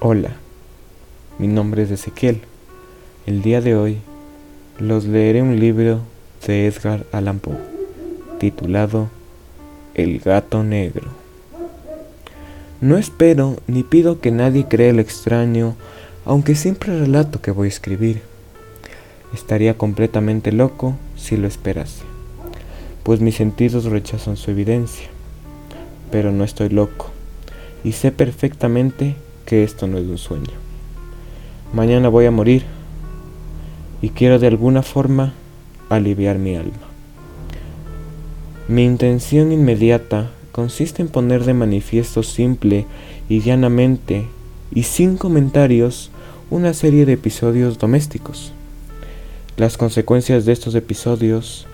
Hola, mi nombre es Ezequiel. El día de hoy los leeré un libro de Edgar Allan Poe titulado El gato negro. No espero ni pido que nadie crea el extraño, aunque siempre relato que voy a escribir. Estaría completamente loco si lo esperase, pues mis sentidos rechazan su evidencia. Pero no estoy loco, y sé perfectamente que esto no es un sueño. Mañana voy a morir y quiero de alguna forma aliviar mi alma. Mi intención inmediata consiste en poner de manifiesto simple y llanamente y sin comentarios una serie de episodios domésticos. Las consecuencias de estos episodios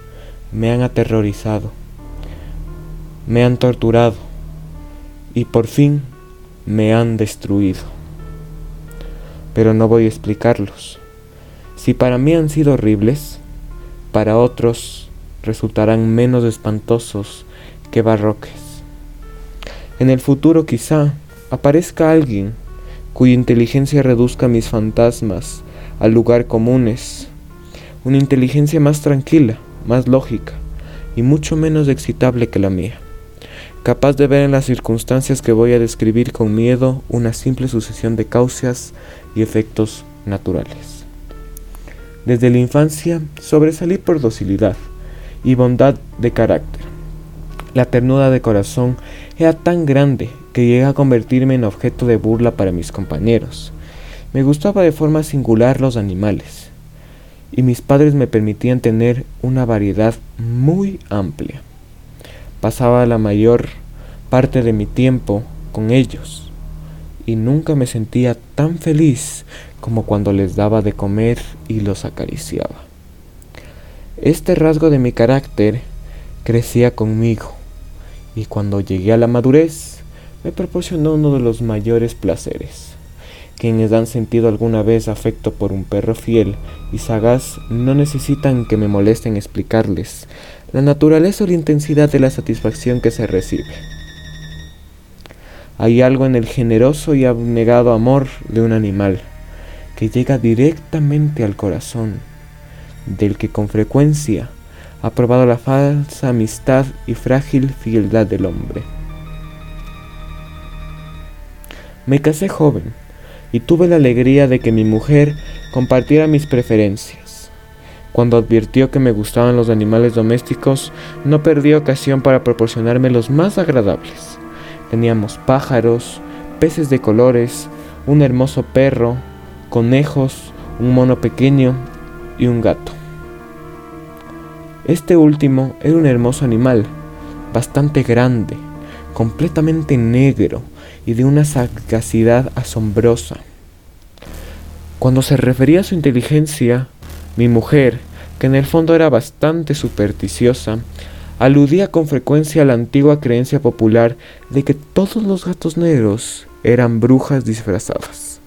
me han aterrorizado, me han torturado y por fin me han destruido. Pero no voy a explicarlos. Si para mí han sido horribles, para otros resultarán menos espantosos que barroques. En el futuro quizá aparezca alguien cuya inteligencia reduzca mis fantasmas al lugar comunes, una inteligencia más tranquila, más lógica y mucho menos excitable que la mía capaz de ver en las circunstancias que voy a describir con miedo una simple sucesión de causas y efectos naturales. Desde la infancia sobresalí por docilidad y bondad de carácter. La ternura de corazón era tan grande que llegué a convertirme en objeto de burla para mis compañeros. Me gustaba de forma singular los animales, y mis padres me permitían tener una variedad muy amplia pasaba la mayor parte de mi tiempo con ellos y nunca me sentía tan feliz como cuando les daba de comer y los acariciaba. Este rasgo de mi carácter crecía conmigo y cuando llegué a la madurez me proporcionó uno de los mayores placeres. Quienes han sentido alguna vez afecto por un perro fiel y sagaz no necesitan que me molesten explicarles la naturaleza o la intensidad de la satisfacción que se recibe. Hay algo en el generoso y abnegado amor de un animal que llega directamente al corazón, del que con frecuencia ha probado la falsa amistad y frágil fieldad del hombre. Me casé joven y tuve la alegría de que mi mujer compartiera mis preferencias. Cuando advirtió que me gustaban los animales domésticos, no perdí ocasión para proporcionarme los más agradables. Teníamos pájaros, peces de colores, un hermoso perro, conejos, un mono pequeño y un gato. Este último era un hermoso animal, bastante grande, completamente negro y de una sagacidad asombrosa. Cuando se refería a su inteligencia, mi mujer, que en el fondo era bastante supersticiosa, aludía con frecuencia a la antigua creencia popular de que todos los gatos negros eran brujas disfrazadas.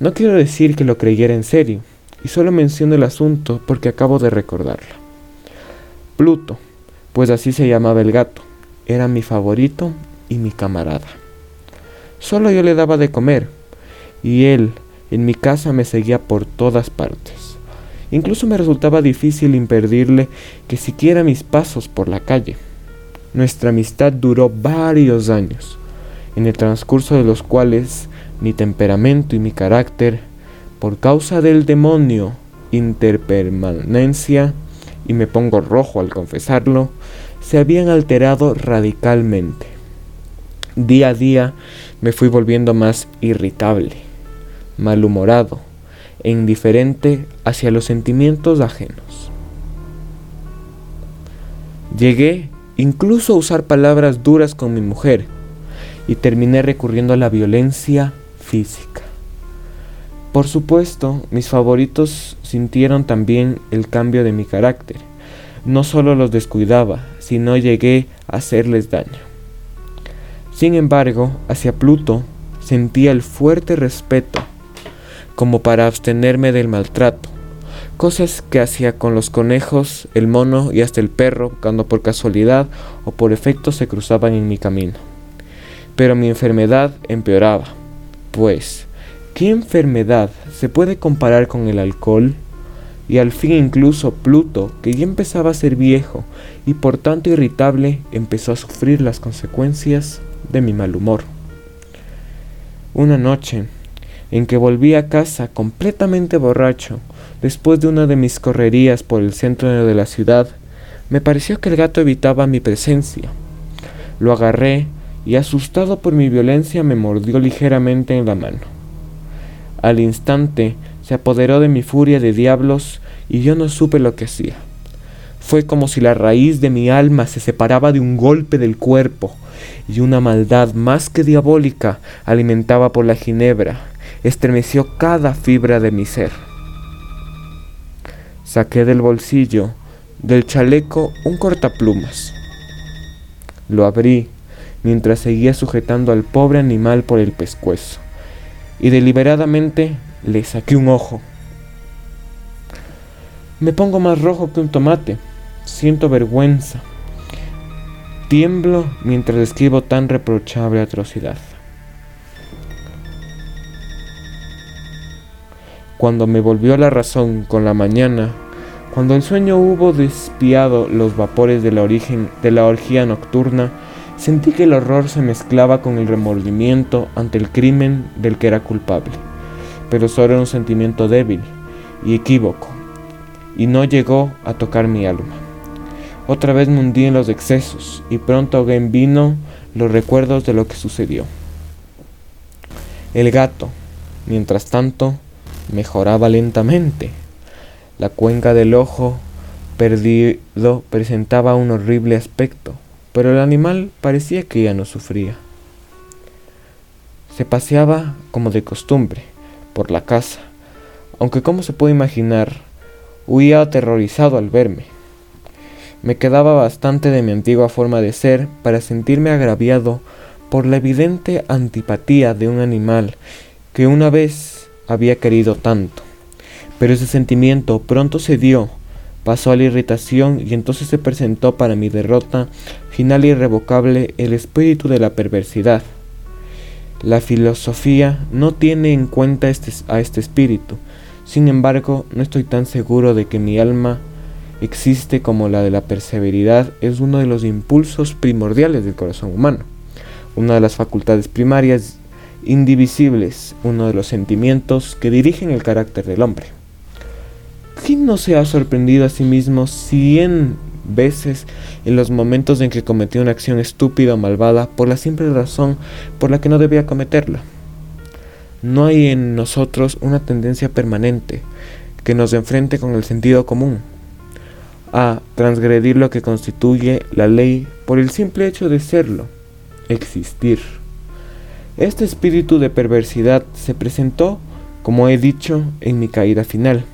No quiero decir que lo creyera en serio, y solo menciono el asunto porque acabo de recordarlo. Pluto, pues así se llamaba el gato, era mi favorito y mi camarada. Solo yo le daba de comer, y él en mi casa me seguía por todas partes. Incluso me resultaba difícil impedirle que siquiera mis pasos por la calle. Nuestra amistad duró varios años, en el transcurso de los cuales mi temperamento y mi carácter, por causa del demonio interpermanencia, y me pongo rojo al confesarlo, se habían alterado radicalmente. Día a día me fui volviendo más irritable, malhumorado, e indiferente hacia los sentimientos ajenos. Llegué incluso a usar palabras duras con mi mujer y terminé recurriendo a la violencia física. Por supuesto, mis favoritos sintieron también el cambio de mi carácter. No solo los descuidaba, sino llegué a hacerles daño. Sin embargo, hacia Pluto sentía el fuerte respeto como para abstenerme del maltrato, cosas que hacía con los conejos, el mono y hasta el perro cuando por casualidad o por efecto se cruzaban en mi camino. Pero mi enfermedad empeoraba, pues ¿qué enfermedad se puede comparar con el alcohol? Y al fin incluso Pluto, que ya empezaba a ser viejo y por tanto irritable, empezó a sufrir las consecuencias de mi mal humor. Una noche, en que volví a casa completamente borracho, después de una de mis correrías por el centro de la ciudad, me pareció que el gato evitaba mi presencia. Lo agarré y asustado por mi violencia me mordió ligeramente en la mano. Al instante se apoderó de mi furia de diablos y yo no supe lo que hacía. Fue como si la raíz de mi alma se separaba de un golpe del cuerpo y una maldad más que diabólica, alimentada por la ginebra, estremeció cada fibra de mi ser. Saqué del bolsillo del chaleco un cortaplumas. Lo abrí mientras seguía sujetando al pobre animal por el pescuezo, y deliberadamente le saqué un ojo. Me pongo más rojo que un tomate, siento vergüenza, tiemblo mientras escribo tan reprochable atrocidad. Cuando me volvió la razón con la mañana, cuando el sueño hubo despiado los vapores de la, origen, de la orgía nocturna, Sentí que el horror se mezclaba con el remordimiento ante el crimen del que era culpable, pero solo era un sentimiento débil y equívoco, y no llegó a tocar mi alma. Otra vez me hundí en los excesos y pronto ahogué en vino los recuerdos de lo que sucedió. El gato, mientras tanto, mejoraba lentamente. La cuenca del ojo perdido presentaba un horrible aspecto pero el animal parecía que ya no sufría. Se paseaba como de costumbre por la casa, aunque como se puede imaginar, huía aterrorizado al verme. Me quedaba bastante de mi antigua forma de ser para sentirme agraviado por la evidente antipatía de un animal que una vez había querido tanto. Pero ese sentimiento pronto se dio pasó a la irritación y entonces se presentó para mi derrota final e irrevocable el espíritu de la perversidad. La filosofía no tiene en cuenta este, a este espíritu, sin embargo no estoy tan seguro de que mi alma existe como la de la perseveridad es uno de los impulsos primordiales del corazón humano, una de las facultades primarias indivisibles, uno de los sentimientos que dirigen el carácter del hombre. ¿Quién no se ha sorprendido a sí mismo cien veces en los momentos en que cometió una acción estúpida o malvada por la simple razón por la que no debía cometerla? No hay en nosotros una tendencia permanente que nos enfrente con el sentido común, a transgredir lo que constituye la ley por el simple hecho de serlo, existir. Este espíritu de perversidad se presentó, como he dicho, en mi caída final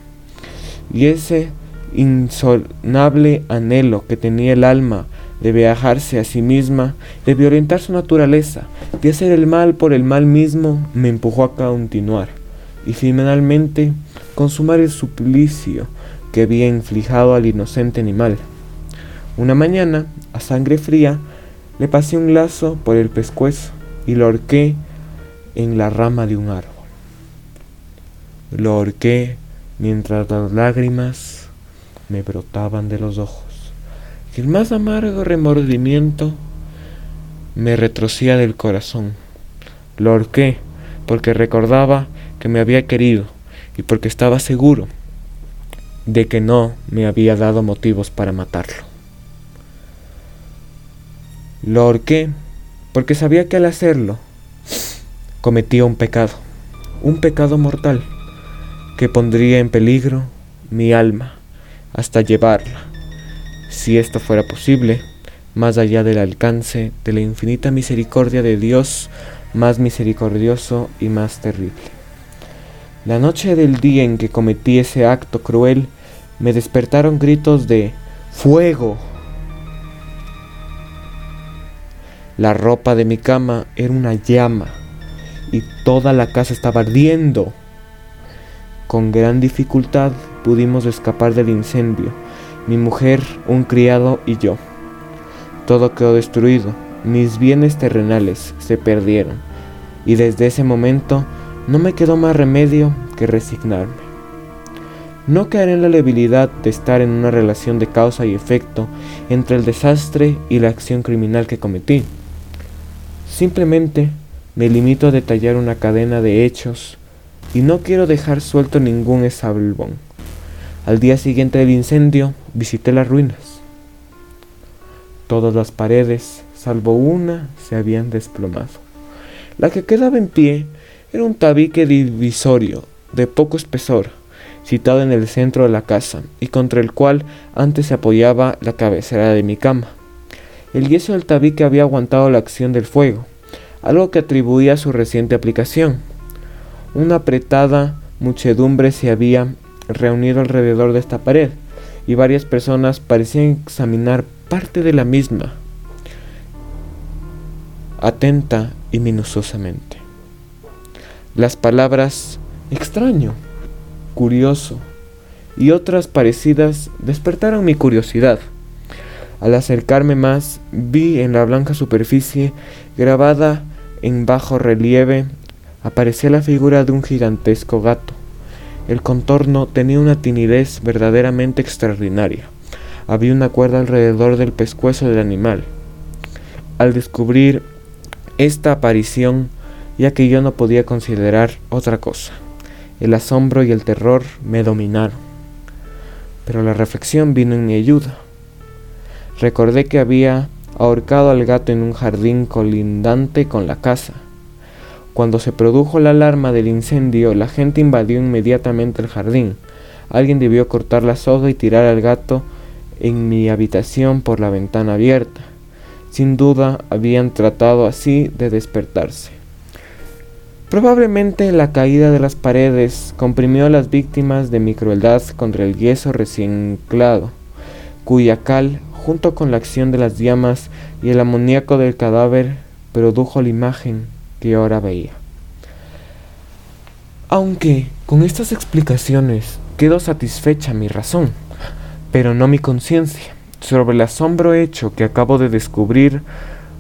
y ese insonable anhelo que tenía el alma de viajarse a sí misma, de violentar su naturaleza, de hacer el mal por el mal mismo, me empujó a continuar y finalmente consumar el suplicio que había inflijado al inocente animal. Una mañana, a sangre fría, le pasé un lazo por el pescuezo y lo ahorqué en la rama de un árbol. Lo ahorqué mientras las lágrimas me brotaban de los ojos. Y el más amargo remordimiento me retrocía del corazón. Lo ahorqué porque recordaba que me había querido y porque estaba seguro de que no me había dado motivos para matarlo. Lo ahorqué porque sabía que al hacerlo cometía un pecado, un pecado mortal que pondría en peligro mi alma hasta llevarla, si esto fuera posible, más allá del alcance de la infinita misericordia de Dios, más misericordioso y más terrible. La noche del día en que cometí ese acto cruel, me despertaron gritos de fuego. La ropa de mi cama era una llama y toda la casa estaba ardiendo. Con gran dificultad pudimos escapar del incendio, mi mujer, un criado y yo. Todo quedó destruido, mis bienes terrenales se perdieron, y desde ese momento No me quedó más remedio que resignarme. No caeré en la debilidad de estar en una relación de causa y efecto entre el desastre y la acción criminal que cometí. Simplemente me limito a detallar una cadena de hechos y no quiero dejar suelto ningún esablón. Al día siguiente del incendio visité las ruinas. Todas las paredes, salvo una, se habían desplomado. La que quedaba en pie era un tabique divisorio de poco espesor situado en el centro de la casa y contra el cual antes se apoyaba la cabecera de mi cama. El yeso del tabique había aguantado la acción del fuego, algo que atribuía a su reciente aplicación. Una apretada muchedumbre se había reunido alrededor de esta pared y varias personas parecían examinar parte de la misma, atenta y minuciosamente. Las palabras extraño curioso, y otras parecidas despertaron mi curiosidad. Al acercarme más, vi en la blanca superficie, grabada en bajo relieve, aparecía la figura de un gigantesco gato. El contorno tenía una tinidez verdaderamente extraordinaria. Había una cuerda alrededor del pescuezo del animal. Al descubrir esta aparición, ya que yo no podía considerar otra cosa. El asombro y el terror me dominaron, pero la reflexión vino en mi ayuda. Recordé que había ahorcado al gato en un jardín colindante con la casa. Cuando se produjo la alarma del incendio, la gente invadió inmediatamente el jardín. Alguien debió cortar la soga y tirar al gato en mi habitación por la ventana abierta. Sin duda habían tratado así de despertarse. Probablemente la caída de las paredes comprimió a las víctimas de mi crueldad contra el yeso recién cuya cal, junto con la acción de las llamas y el amoníaco del cadáver, produjo la imagen que ahora veía. Aunque con estas explicaciones quedó satisfecha mi razón, pero no mi conciencia. Sobre el asombro hecho que acabo de descubrir,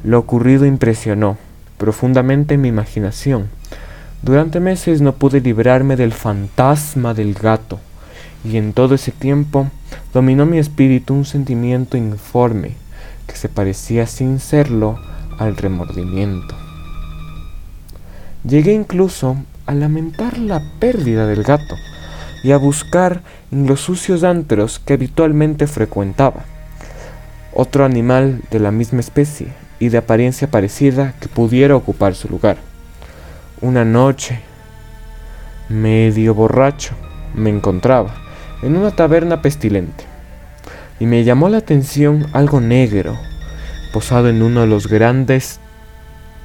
lo ocurrido impresionó profundamente mi imaginación. Durante meses no pude librarme del fantasma del gato, y en todo ese tiempo dominó mi espíritu un sentimiento informe que se parecía sin serlo al remordimiento. Llegué incluso a lamentar la pérdida del gato y a buscar en los sucios antros que habitualmente frecuentaba otro animal de la misma especie y de apariencia parecida que pudiera ocupar su lugar. Una noche, medio borracho, me encontraba en una taberna pestilente y me llamó la atención algo negro posado en uno de los grandes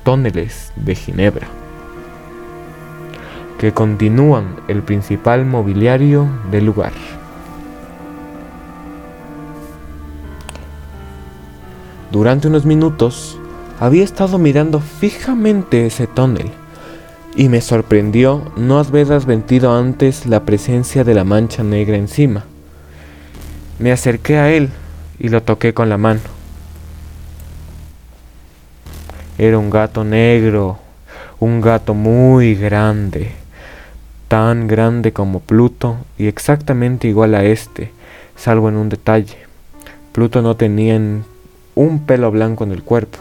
tóneles de Ginebra que continúan el principal mobiliario del lugar. Durante unos minutos había estado mirando fijamente ese tonel y me sorprendió no haber advertido antes la presencia de la mancha negra encima. Me acerqué a él y lo toqué con la mano. Era un gato negro, un gato muy grande, tan grande como Pluto y exactamente igual a este, salvo en un detalle. Pluto no tenía un pelo blanco en el cuerpo,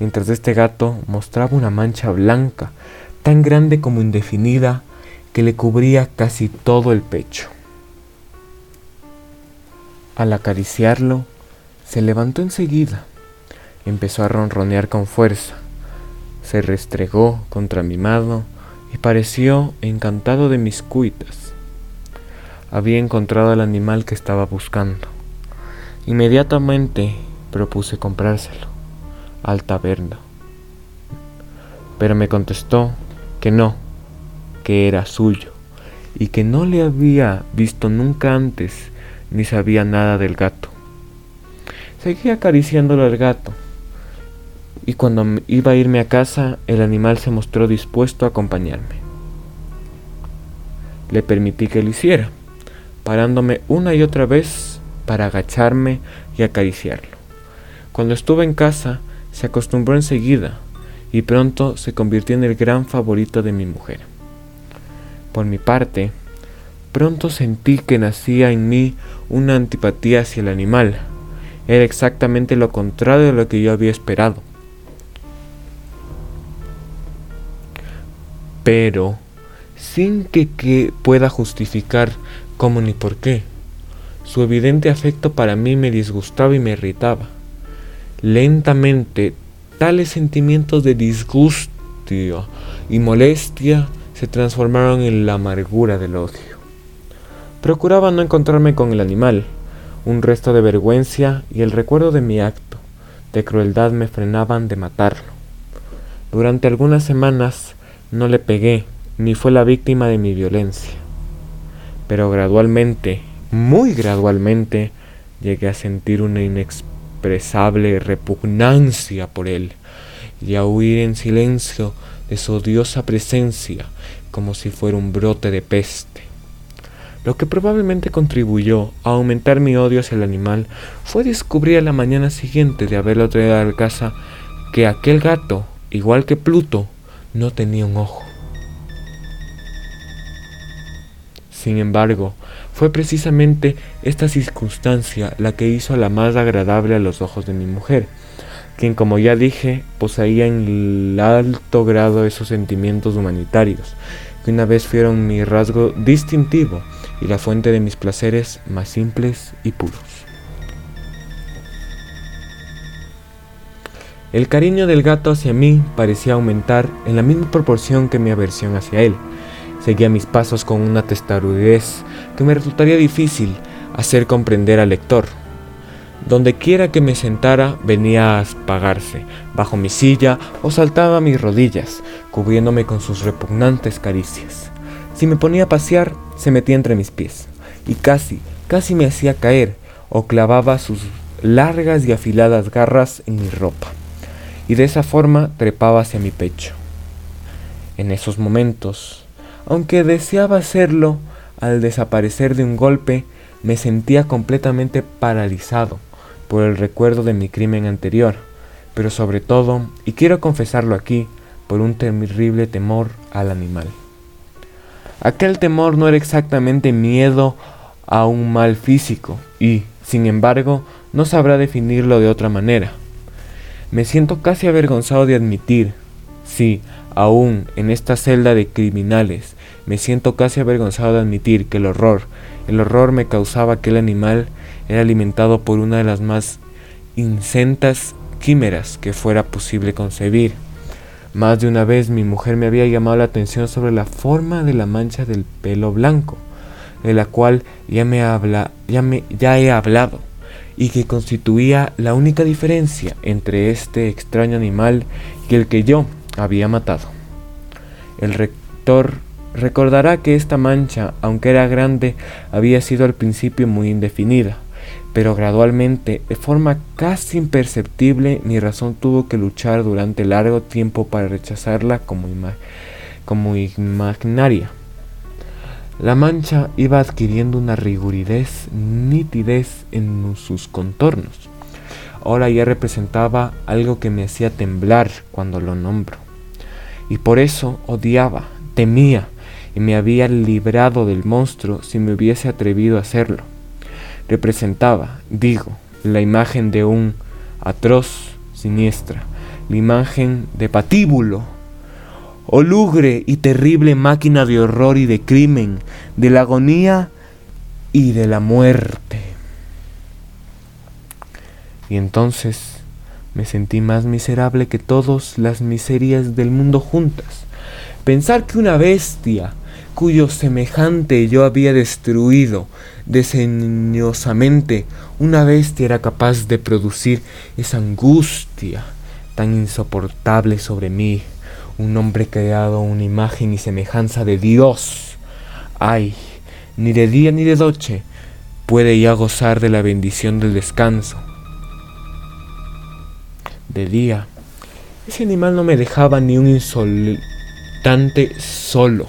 mientras este gato mostraba una mancha blanca, tan grande como indefinida, que le cubría casi todo el pecho. Al acariciarlo, se levantó enseguida, empezó a ronronear con fuerza, se restregó contra mi mano y pareció encantado de mis cuitas. Había encontrado al animal que estaba buscando. Inmediatamente propuse comprárselo al taberna. Pero me contestó que no, que era suyo, y que no le había visto nunca antes ni sabía nada del gato. Seguí acariciándolo al gato, y cuando iba a irme a casa, el animal se mostró dispuesto a acompañarme. Le permití que lo hiciera, parándome una y otra vez para agacharme y acariciarlo. Cuando estuve en casa, se acostumbró enseguida y pronto se convirtió en el gran favorito de mi mujer. Por mi parte, pronto sentí que nacía en mí una antipatía hacia el animal. Era exactamente lo contrario de lo que yo había esperado. Pero, sin que, pueda justificar cómo ni por qué, su evidente afecto para mí me disgustaba y me irritaba. Lentamente, tales sentimientos de disgusto y molestia se transformaron en la amargura del odio. Procuraba no encontrarme con el animal. Un resto de vergüenza y el recuerdo de mi acto de crueldad me frenaban de matarlo. Durante algunas semanas no le pegué, ni fue la víctima de mi violencia. Pero gradualmente, muy gradualmente, llegué a sentir una inexpresable repugnancia por él y a huir en silencio de su odiosa presencia como si fuera un brote de peste. Lo que probablemente contribuyó a aumentar mi odio hacia el animal fue descubrir a la mañana siguiente de haberlo traído a la casa que aquel gato, igual que Pluto, no tenía un ojo. Sin embargo, fue precisamente esta circunstancia la que hizo la más agradable a los ojos de mi mujer, quien como ya dije poseía en alto grado esos sentimientos humanitarios, que una vez fueron mi rasgo distintivo y la fuente de mis placeres más simples y puros. El cariño del gato hacia mí parecía aumentar en la misma proporción que mi aversión hacia él. Seguía mis pasos con una testarudez que me resultaría difícil hacer comprender al lector. Donde quiera que me sentara venía a apagarse, bajo mi silla o saltaba a mis rodillas, cubriéndome con sus repugnantes caricias. Si me ponía a pasear, se metía entre mis pies y casi, casi me hacía caer o clavaba sus largas y afiladas garras en mi ropa y de esa forma trepaba hacia mi pecho. En esos momentos, aunque deseaba hacerlo, al desaparecer de un golpe, me sentía completamente paralizado por el recuerdo de mi crimen anterior, pero sobre todo, y quiero confesarlo aquí, por un terrible temor al animal. Aquel temor no era exactamente miedo a un mal físico y, sin embargo, no sabrá definirlo de otra manera. Me siento casi avergonzado de admitir, sí, aún en esta celda de criminales, me siento casi avergonzado de admitir que el horror, el horror me causaba aquel animal era alimentado por una de las más incentas quimeras que fuera posible concebir. Más de una vez mi mujer me había llamado la atención sobre la forma de la mancha del pelo blanco, de la cual ya me habla, ya me ya he hablado, y que constituía la única diferencia entre este extraño animal y el que yo había matado. El rector recordará que esta mancha, aunque era grande, había sido al principio muy indefinida pero gradualmente, de forma casi imperceptible, mi razón tuvo que luchar durante largo tiempo para rechazarla como, imaginaria. La mancha iba adquiriendo una riguridez, nitidez en sus contornos. Ahora ya representaba algo que me hacía temblar cuando lo nombro. Y por eso odiaba, temía, y me había librado del monstruo si me hubiese atrevido a hacerlo representaba, digo, la imagen de un atroz siniestra, la imagen de patíbulo, olugre y terrible máquina de horror y de crimen, de la agonía y de la muerte. Y entonces me sentí más miserable que todas las miserias del mundo juntas. Pensar que una bestia, cuyo semejante yo había destruido desdeñosamente, una bestia era capaz de producir esa angustia tan insoportable sobre mí, un hombre creado una imagen y semejanza de Dios. Ay, ni de día ni de noche puede ya gozar de la bendición del descanso. De día, ese animal no me dejaba ni un insoltante solo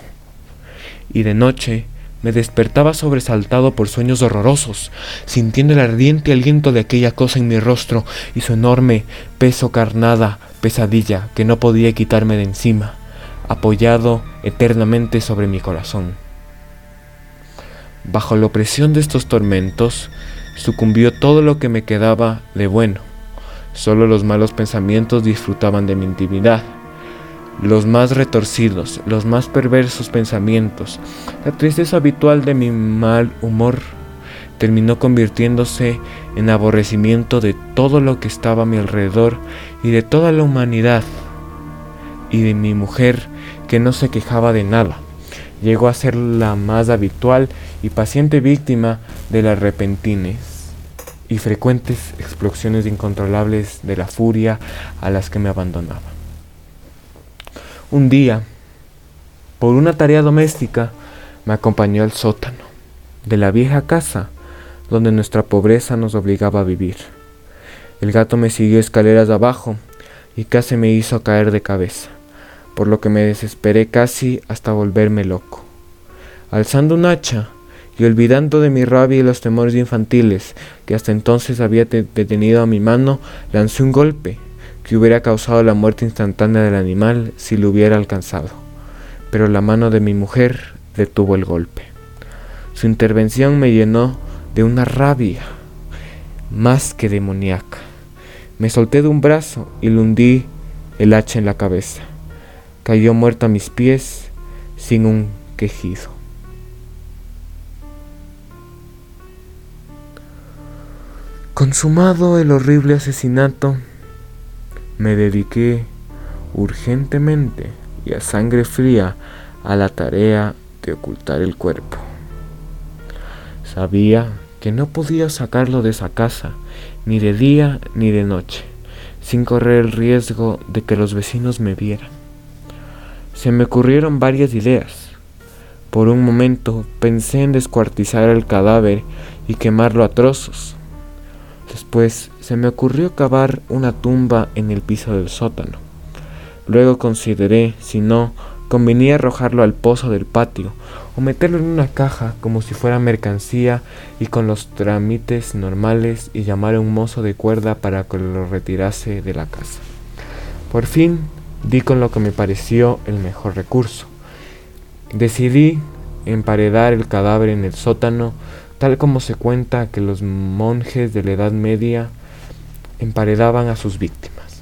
y de noche me despertaba sobresaltado por sueños horrorosos, sintiendo el ardiente aliento de aquella cosa en mi rostro y su enorme peso carnada pesadilla que no podía quitarme de encima. apoyado eternamente sobre mi corazón. Bajo la opresión de estos tormentos, sucumbió todo lo que me quedaba de bueno. Solo los malos pensamientos disfrutaban de mi intimidad. Los más retorcidos, los más perversos pensamientos, la tristeza habitual de mi mal humor, terminó convirtiéndose en aborrecimiento de todo lo que estaba a mi alrededor y de toda la humanidad y de mi mujer que no se quejaba de nada. Llegó a ser la más habitual y paciente víctima de las repentinas y frecuentes explosiones incontrolables de la furia a las que me abandonaba. Un día, por una tarea doméstica, me acompañó al sótano de la vieja casa donde nuestra pobreza nos obligaba a vivir. El gato me siguió escaleras abajo y casi me hizo caer de cabeza, por lo que me desesperé casi hasta volverme loco. Alzando un hacha y olvidando de mi rabia y los temores infantiles que hasta entonces había detenido a mi mano, lancé un golpe que hubiera causado la muerte instantánea del animal si lo hubiera alcanzado. Pero la mano de mi mujer detuvo el golpe. Su intervención me llenó de una rabia más que demoníaca. Me solté de un brazo y le hundí el hacha en la cabeza. Cayó muerta a mis pies sin un quejido. Consumado el horrible asesinato, me dediqué urgentemente y a sangre fría a la tarea de ocultar el cuerpo. Sabía que no podía sacarlo de esa casa, ni de día ni de noche, sin correr el riesgo de que los vecinos me vieran. Se me ocurrieron varias ideas. Por un momento pensé en descuartizar el cadáver y quemarlo a trozos. Después se me ocurrió cavar una tumba en el piso del sótano. Luego consideré si no convenía arrojarlo al pozo del patio o meterlo en una caja como si fuera mercancía y con los trámites normales y llamar a un mozo de cuerda para que lo retirase de la casa. Por fin di con lo que me pareció el mejor recurso. Decidí emparedar el cadáver en el sótano tal como se cuenta que los monjes de la Edad Media emparedaban a sus víctimas.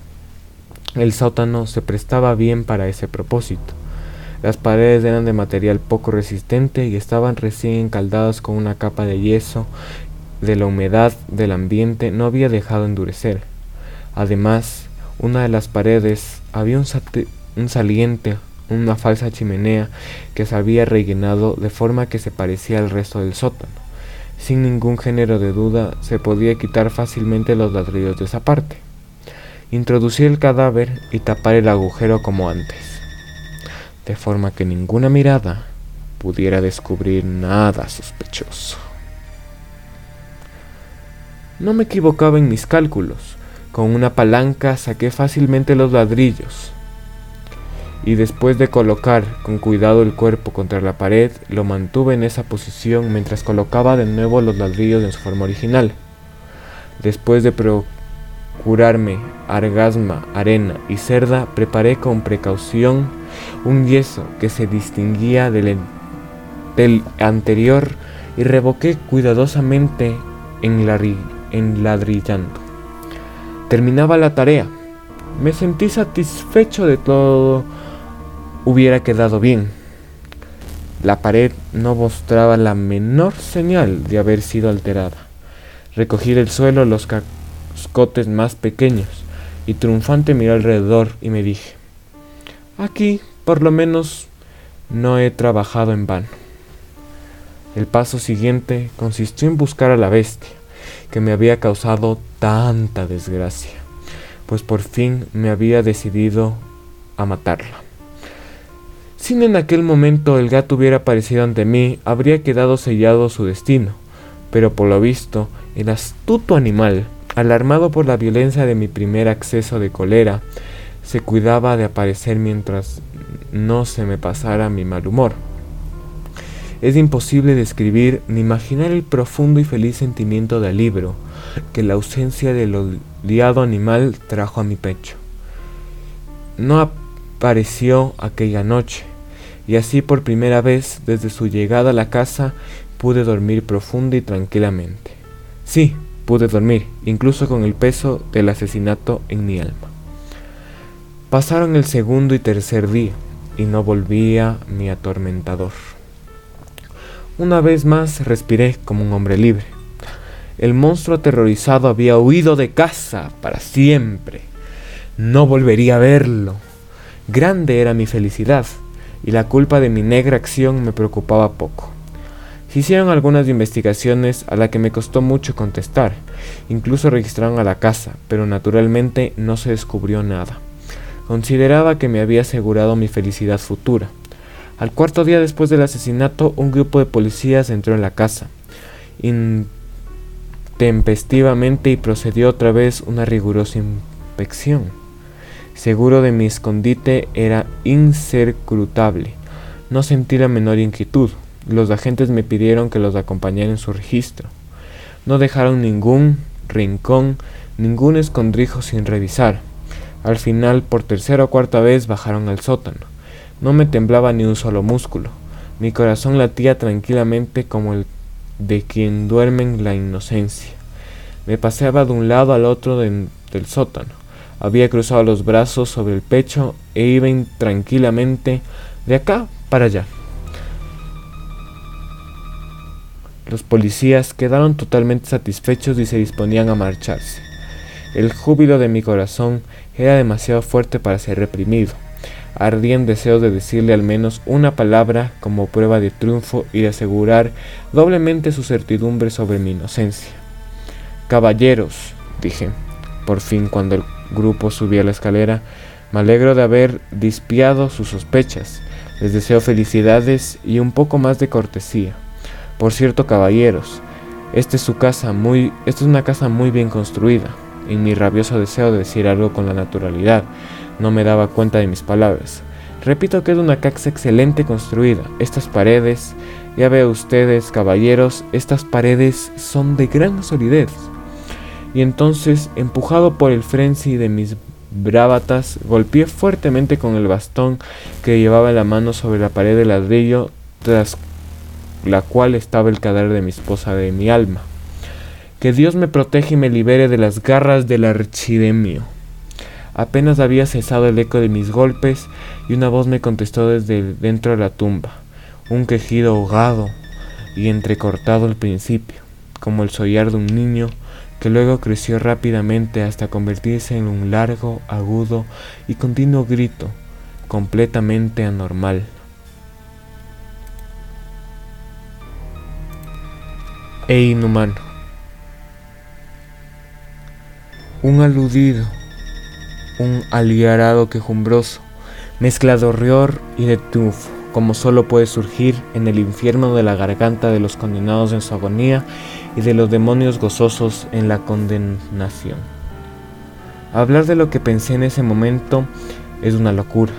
El sótano se prestaba bien para ese propósito. Las paredes eran de material poco resistente y estaban recién encaldadas con una capa de yeso de la humedad del ambiente no había dejado endurecer. Además, una de las paredes había un, un saliente, una falsa chimenea que se había rellenado de forma que se parecía al resto del sótano. Sin ningún género de duda, se podía quitar fácilmente los ladrillos de esa parte, introducir el cadáver y tapar el agujero como antes de forma que ninguna mirada pudiera descubrir nada sospechoso. No me equivocaba en mis cálculos. Con una palanca saqué fácilmente los ladrillos y después de colocar con cuidado el cuerpo contra la pared, lo mantuve en esa posición mientras colocaba de nuevo los ladrillos en su forma original. Después de procurarme argasma, arena y cerda, preparé con precaución un yeso que se distinguía del, anterior y revoqué cuidadosamente en, en ladrillando. Terminaba la tarea. Me sentí satisfecho de todo. Hubiera quedado bien. La pared no mostraba la menor señal de haber sido alterada. Recogí del suelo los cascotes más pequeños y triunfante miré alrededor y me dije, aquí por lo menos no he trabajado en vano. El paso siguiente consistió en buscar a la bestia que me había causado tanta desgracia, pues por fin me había decidido a matarla. Si en aquel momento el gato hubiera aparecido ante mí, habría quedado sellado su destino, pero por lo visto, el astuto animal, alarmado por la violencia de mi primer acceso de cólera, se cuidaba de aparecer mientras no se me pasara mi mal humor. Es imposible describir ni imaginar el profundo y feliz sentimiento del libro que la ausencia del odiado animal trajo a mi pecho. No pareció aquella noche, y así por primera vez desde su llegada a la casa pude dormir profunda y tranquilamente. Sí, pude dormir, incluso con el peso del asesinato en mi alma. Pasaron el segundo y tercer día, y no volvía mi atormentador. Una vez más respiré como un hombre libre. El monstruo aterrorizado había huido de casa para siempre. No volvería a verlo. Grande era mi felicidad, y la culpa de mi negra acción me preocupaba poco. Se hicieron algunas investigaciones a la que me costó mucho contestar. Incluso registraron a la casa, pero naturalmente no se descubrió nada. Consideraba que me había asegurado mi felicidad futura. Al cuarto día después del asesinato, un grupo de policías entró en la casa intempestivamente y procedió otra vez una rigurosa inspección. Seguro de mi escondite era insecrutable. No sentí la menor inquietud. Los agentes me pidieron que los acompañara en su registro. No dejaron ningún rincón, ningún escondrijo sin revisar. Al final, por tercera o cuarta vez, bajaron al sótano. No me temblaba ni un solo músculo. Mi corazón latía tranquilamente como el de quien duerme en la inocencia. Me paseaba de un lado al otro del sótano. Había cruzado los brazos sobre el pecho e iba tranquilamente de acá para allá. Los policías quedaron totalmente satisfechos y se disponían a marcharse. El júbilo de mi corazón era demasiado fuerte para ser reprimido. Ardía en deseo de decirle al menos una palabra como prueba de triunfo y de asegurar doblemente su certidumbre sobre mi inocencia. Caballeros, dije, por fin cuando el grupo subía la escalera, me alegro de haber dispiado sus sospechas. Les deseo felicidades y un poco más de cortesía. Por cierto, caballeros, esta es su casa muy, esta es una casa muy bien construida. En mi rabioso deseo de decir algo con la naturalidad, no me daba cuenta de mis palabras. Repito que es una casa excelente construida. Estas paredes, ya veo ustedes, caballeros, estas paredes son de gran solidez. Y entonces, empujado por el frenzy de mis bravatas, golpeé fuertemente con el bastón que llevaba en la mano sobre la pared de ladrillo tras la cual estaba el cadáver de mi esposa de mi alma. Que Dios me proteja y me libere de las garras del archidemio. Apenas había cesado el eco de mis golpes y una voz me contestó desde dentro de la tumba, un quejido ahogado y entrecortado al principio, como el sollar de un niño que luego creció rápidamente hasta convertirse en un largo, agudo y continuo grito, completamente anormal. e inhumano. Un aludido, un aliarado quejumbroso, mezcla de horror y de triunfo, como solo puede surgir en el infierno de la garganta de los condenados en su agonía y de los demonios gozosos en la condenación. Hablar de lo que pensé en ese momento es una locura.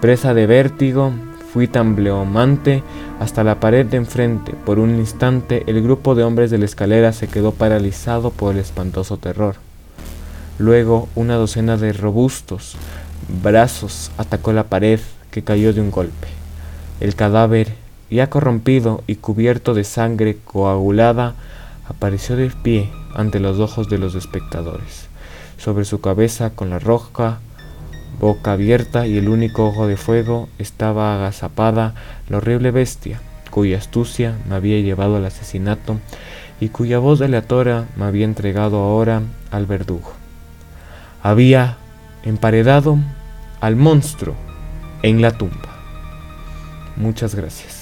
Presa de vértigo, Fui tan bleomante hasta la pared de enfrente. Por un instante el grupo de hombres de la escalera se quedó paralizado por el espantoso terror. Luego una docena de robustos brazos atacó la pared que cayó de un golpe. El cadáver, ya corrompido y cubierto de sangre coagulada, apareció de pie ante los ojos de los espectadores. Sobre su cabeza, con la roja boca abierta y el único ojo de fuego, estaba agazapada la horrible bestia, cuya astucia me había llevado al asesinato y cuya voz aleatoria me había entregado ahora al verdugo. Había emparedado al monstruo en la tumba. Muchas gracias.